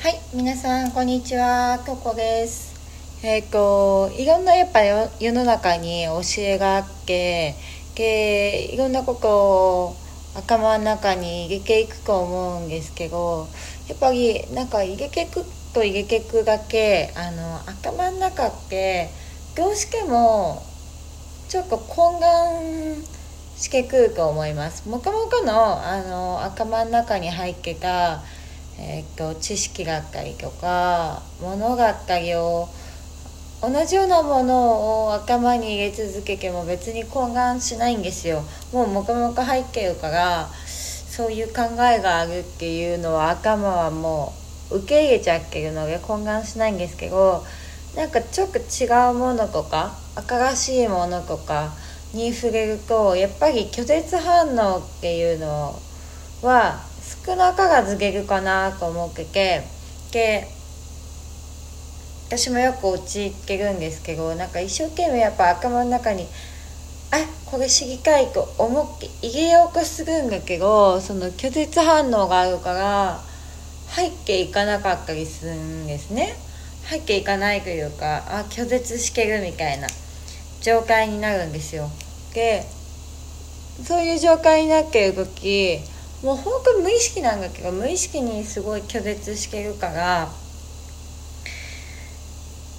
はい、皆さんこんにちは、とこです。えっ、といろんなやっぱよ世の中に教えがあって、でいろんなことを頭の中に入れていくと思うんですけど、やっぱりなんか入れていくと入れていくだけあの頭の中ってどうしてもちょっと混乱してくると思います。もともとのあの頭の中に入ってたえー、と知識だったりとか物だったりを同じようなものを頭に入れ続けても別に混乱しないんですよ。もうもともと入ってるからそういう考えがあるっていうのは頭はもう受け入れちゃってるので混乱しないんですけどなんかちょっと違うものとか新しいものとかに触れるとやっぱり拒絶反応っていうのは少なからず出るかなと思っててで私もよく陥ってるんですけどなんか一生懸命やっぱ頭の中にあこれ知りたいと思って入れようとするんだけどその拒絶反応があるから入っていかなかったりするんですね。入っていかないというかあ拒絶してるみたいな状態になるんですよ。でそういう状態になってる時もう本当無意識なんだけど無意識にすごい拒絶してるから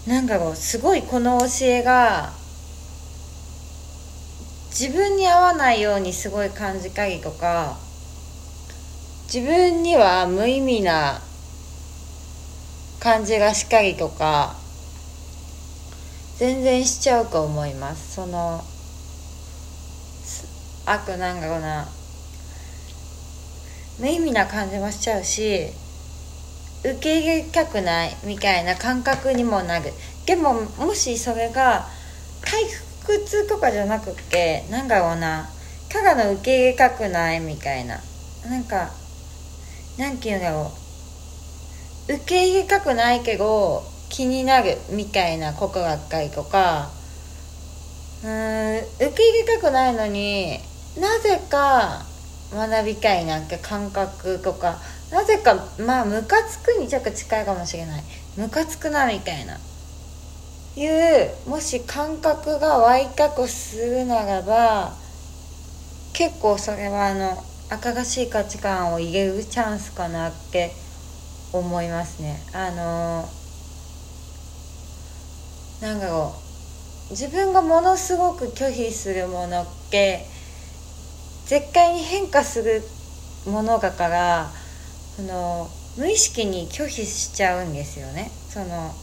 なんだろうすごいこの教えが自分に合わないようにすごい感じたりとか自分には無意味な感じがしっかりとか全然しちゃうと思います。そのあとなんだろうな無意味な感じもしちゃうし受け入れたくないみたいな感覚にもなる。でももしそれが回復痛とかじゃなくってなんだろうな。ただの受け入れたくないみたいな。なんかなんていうんだろう。受け入れたくないけど気になるみたいなことだったりとかうーん受け入れたくないのになぜか学びたいなんて感覚とかなぜかまあムカつくにちょっと近いかもしれない。ムカつくなみたいな。いうもし感覚が湧いたとするならば結構それはあの新しい価値観を入れるチャンスかなって思いますね。あのなんだろう自分がものすごく拒否するものって絶対に変化するものだからその無意識に拒否しちゃうんですよね。その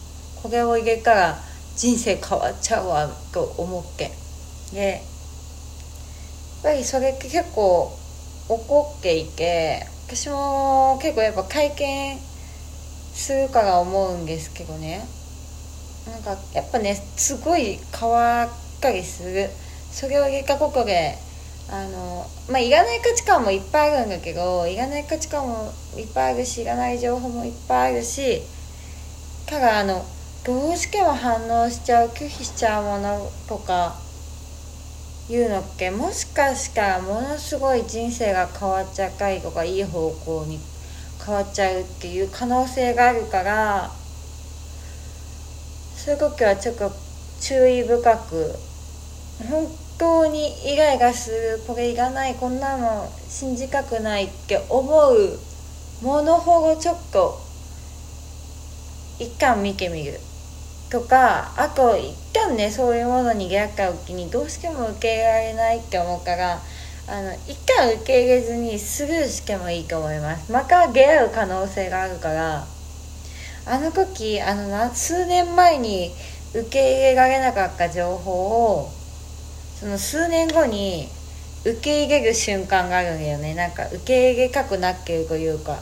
これを入れたら人生変わっちゃうわと思って。でやっぱりそれって結構怒っていて私も結構やっぱ体験するから思うんですけどね。なんかやっぱねすごい変わったりする。それを入れたことであのまあいらない価値観もいっぱいあるんだけどいらない価値観もいっぱいあるしいらない情報もいっぱいあるしただあのどうしても反応しちゃう拒否しちゃうものとかいうのってもしかしたらものすごい人生が変わっちゃったりとかいい方向に変わっちゃうっていう可能性があるからそういう時はちょっと注意深く本当にイライラするこれいらないこんなの信じたくないって思うものほどちょっと一旦見てみる。とかあと一旦ねそういうものに出会った時にどうしても受け入れられないって思うからあの一旦受け入れずにスルーしてもいいと思いますまた出会う可能性があるからあの時あの数年前に受け入れられなかった情報をその数年後に受け入れる瞬間があるんだよね。なんか受け入れたくなっているというか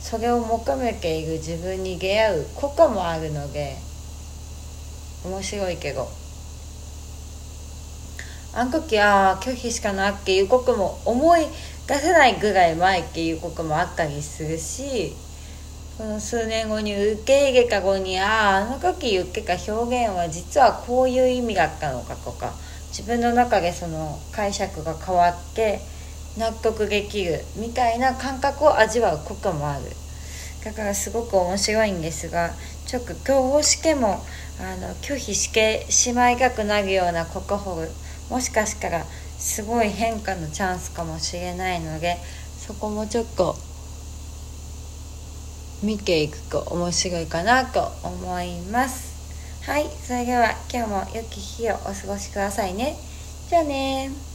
それを求めている自分に出会うこともあるので面白いけど。あの時ああ拒否しかなっていうことも思い出せないぐらい前っていうこともあったりするしその数年後に受け入れた後にあああの時言ってた表現は実はこういう意味だったのかとか自分の中でその解釈が変わって納得できるみたいな感覚を味わうこともある。だからすごく面白いんですがちょっと競合試験もあの拒否してしまいたくなるような国宝もしかしたらすごい変化のチャンスかもしれないのでそこもちょっと見ていくと面白いかなと思います。はいそれでは今日も良き日をお過ごしくださいね。じゃあね